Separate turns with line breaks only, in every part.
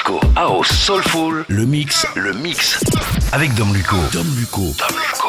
disco, house, soulful, le mix, le mix. Avec Dom Luco. Dom Luco. Dom Luco.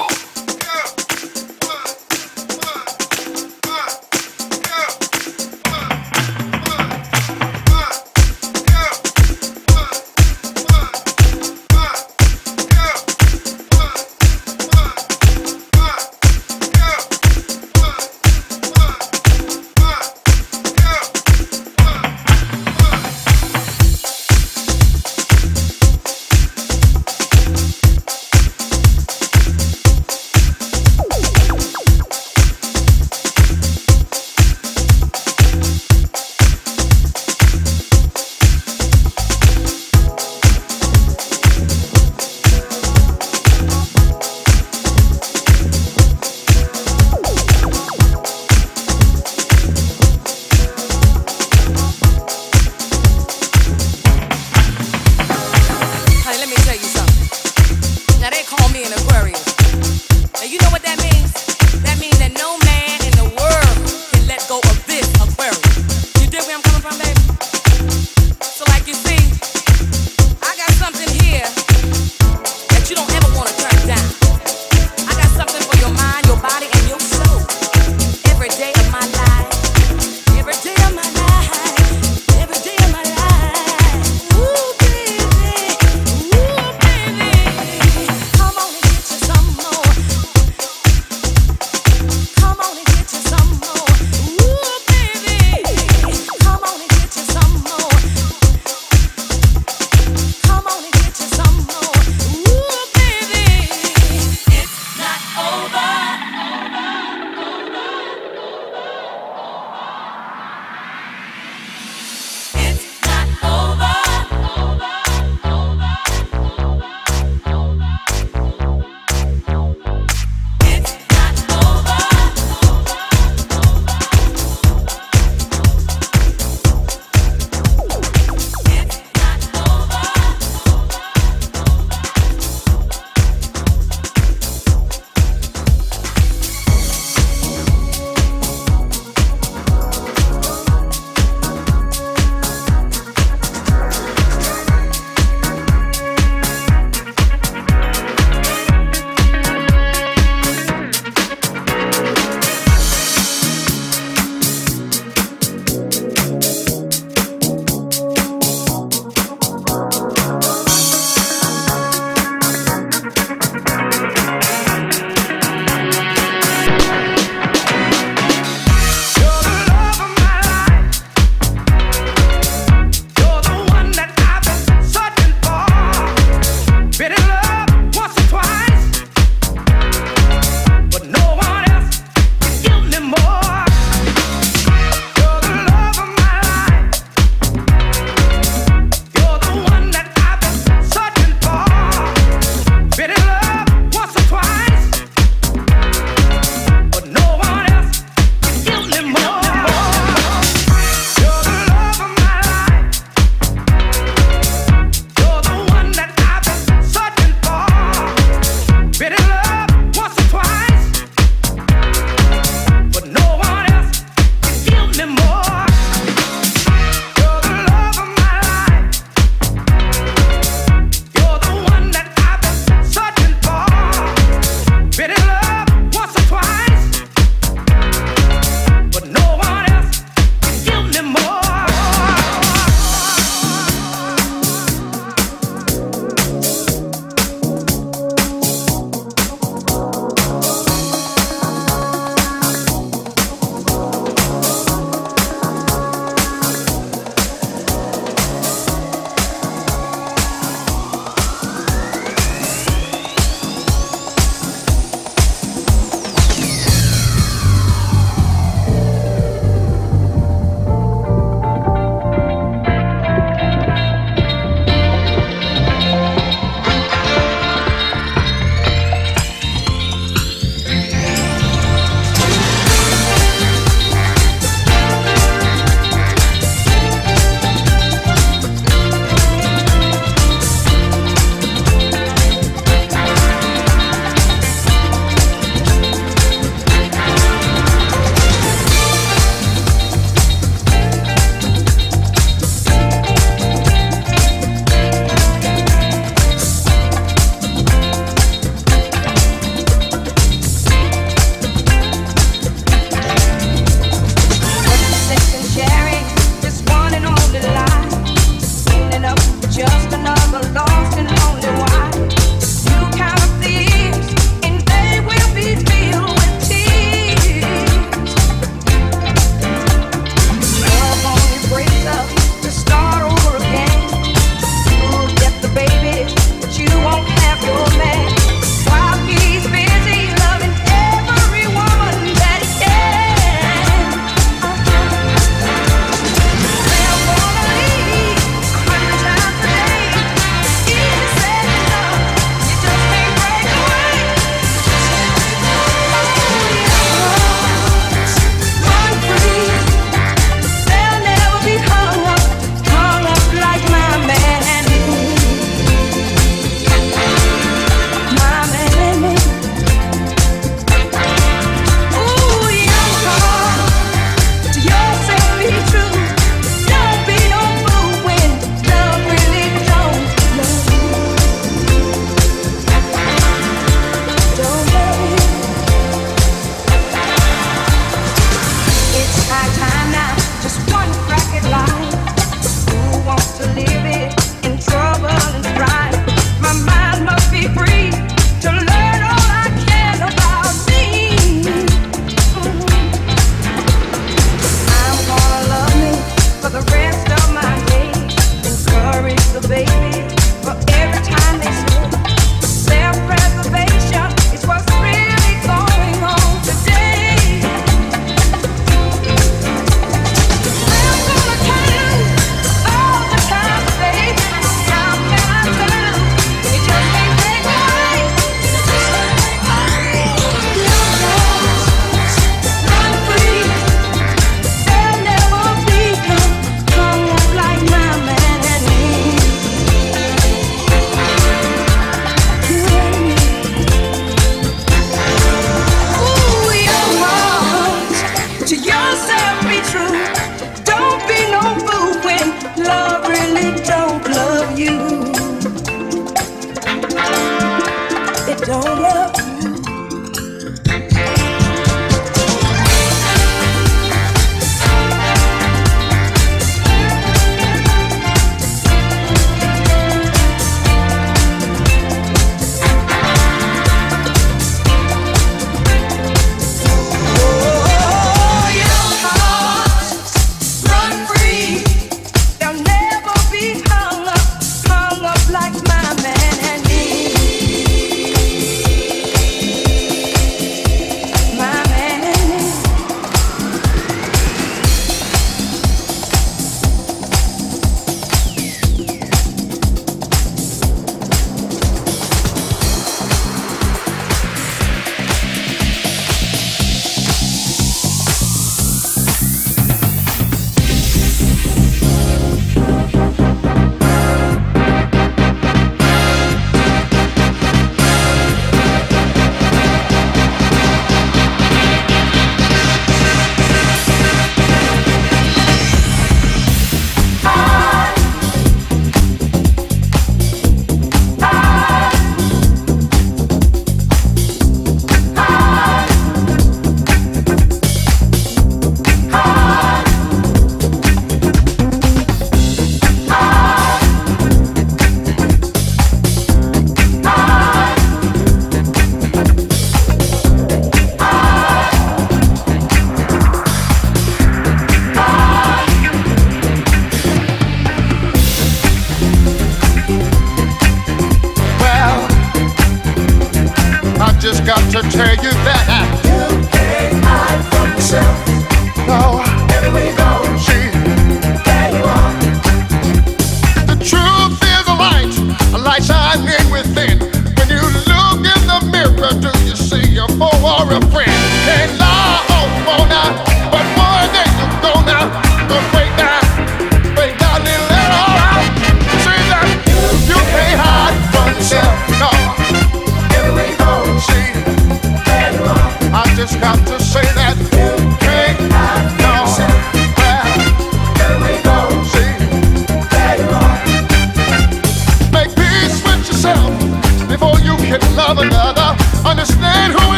got to tell you that. I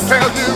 tell you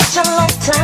such a long time.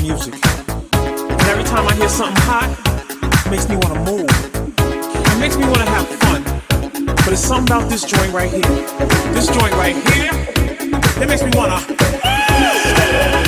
Music. And every time I hear something hot, it makes me want to move. It makes me want to have fun. But it's something about this joint right here. This joint right here, it makes me want to.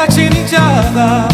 kaçınacağız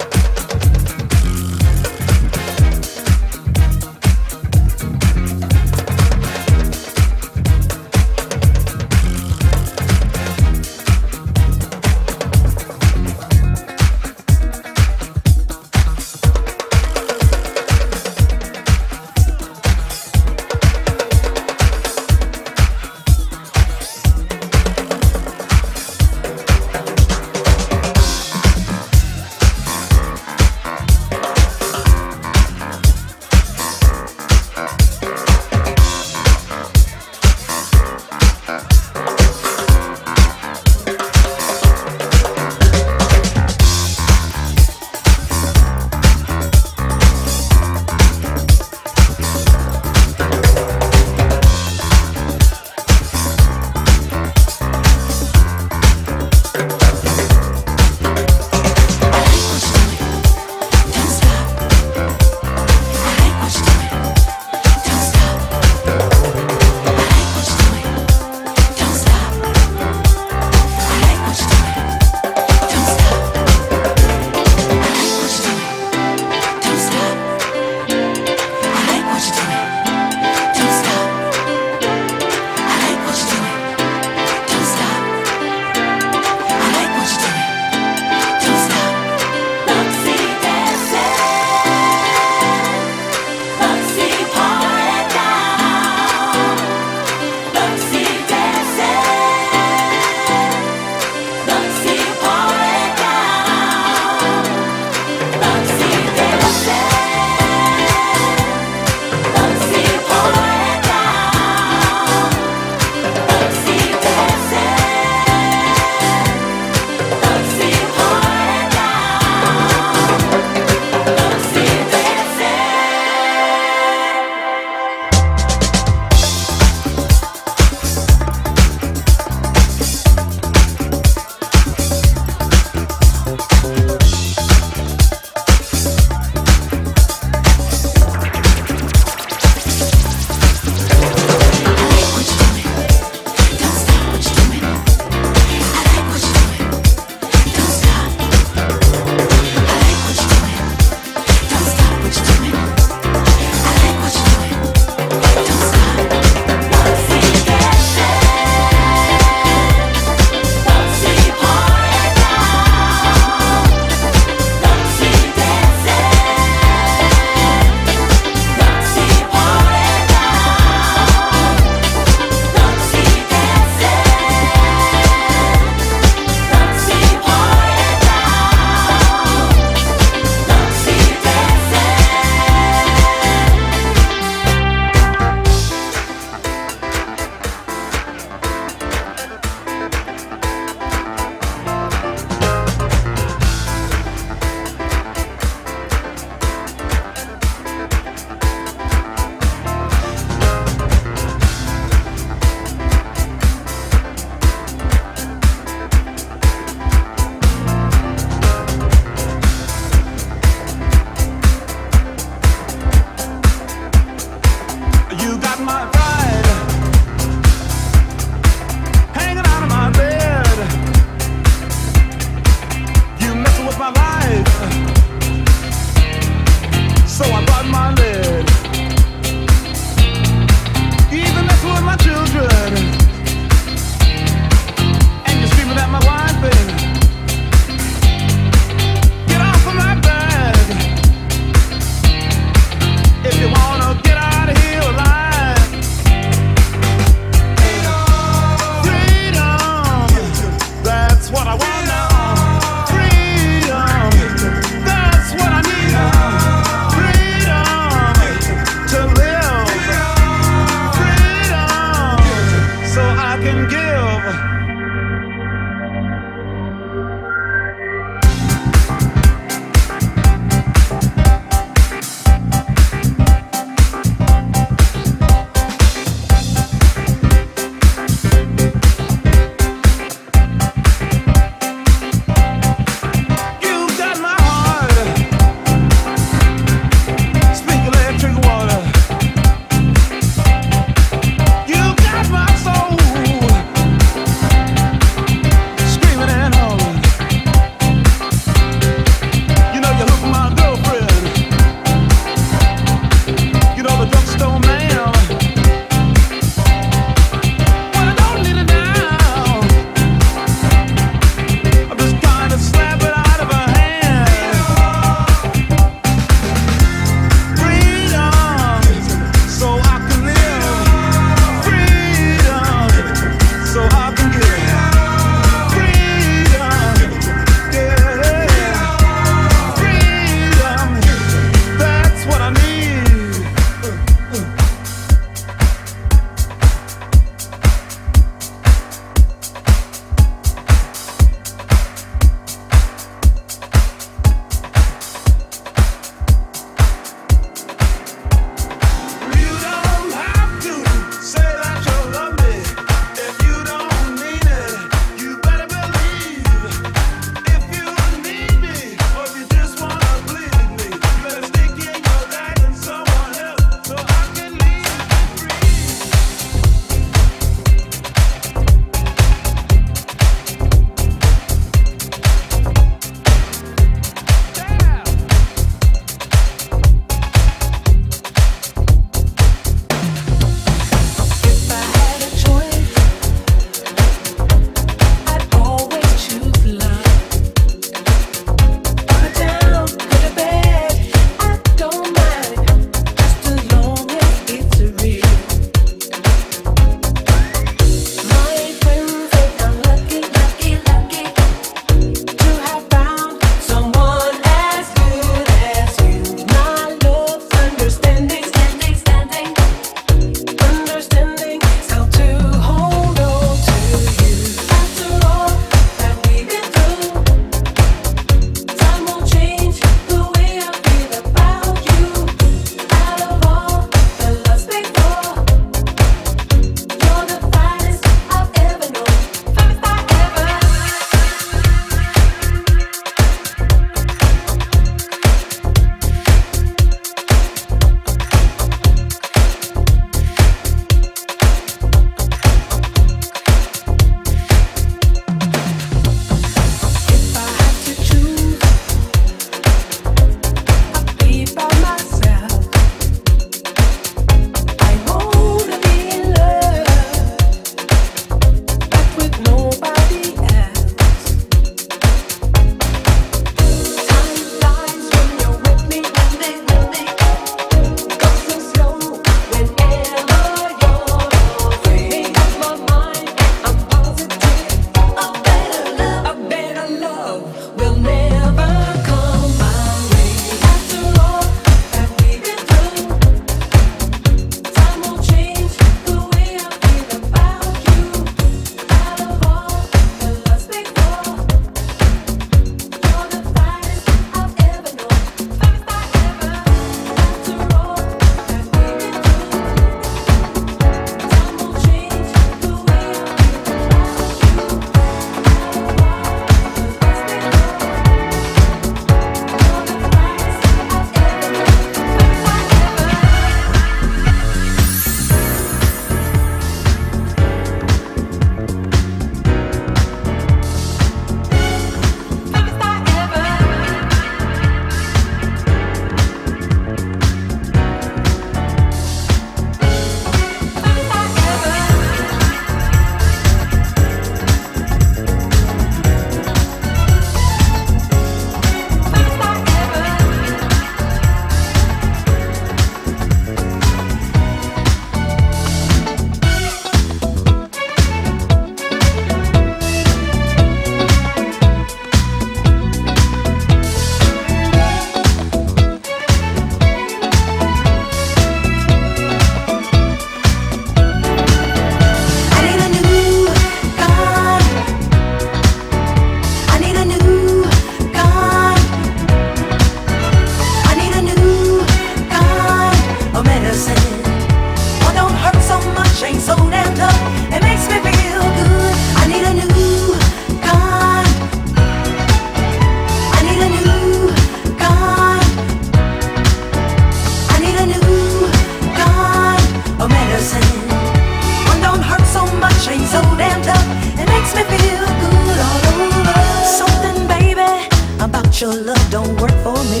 your love don't work for me.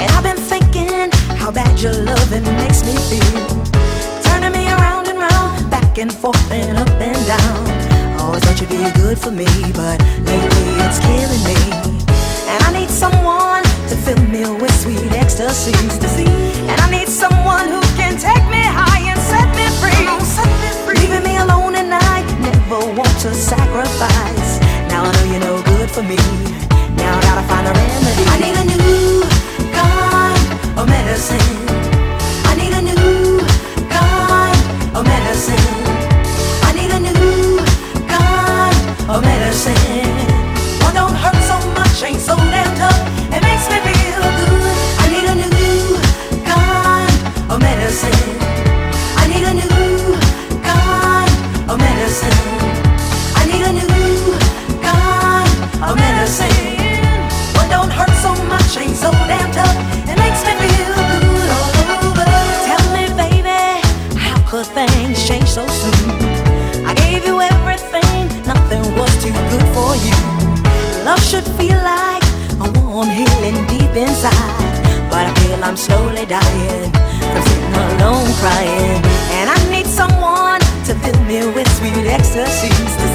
And I've been thinking how bad your loving makes me feel. Turning me around and round, back and forth and up and down. Always thought you'd be good for me, but lately it's killing me. And I need someone to fill me with sweet ecstasies to see. And I need someone who can take me high and set me free. On, set me free. Leaving me alone at night, never want to sacrifice. Now I know you're no good for me. Now I gotta find a remedy. I need a new kind of medicine. I need a new kind of medicine. Inside. But I feel I'm slowly dying from sitting alone crying. And I need someone to fill me with sweet ecstasies.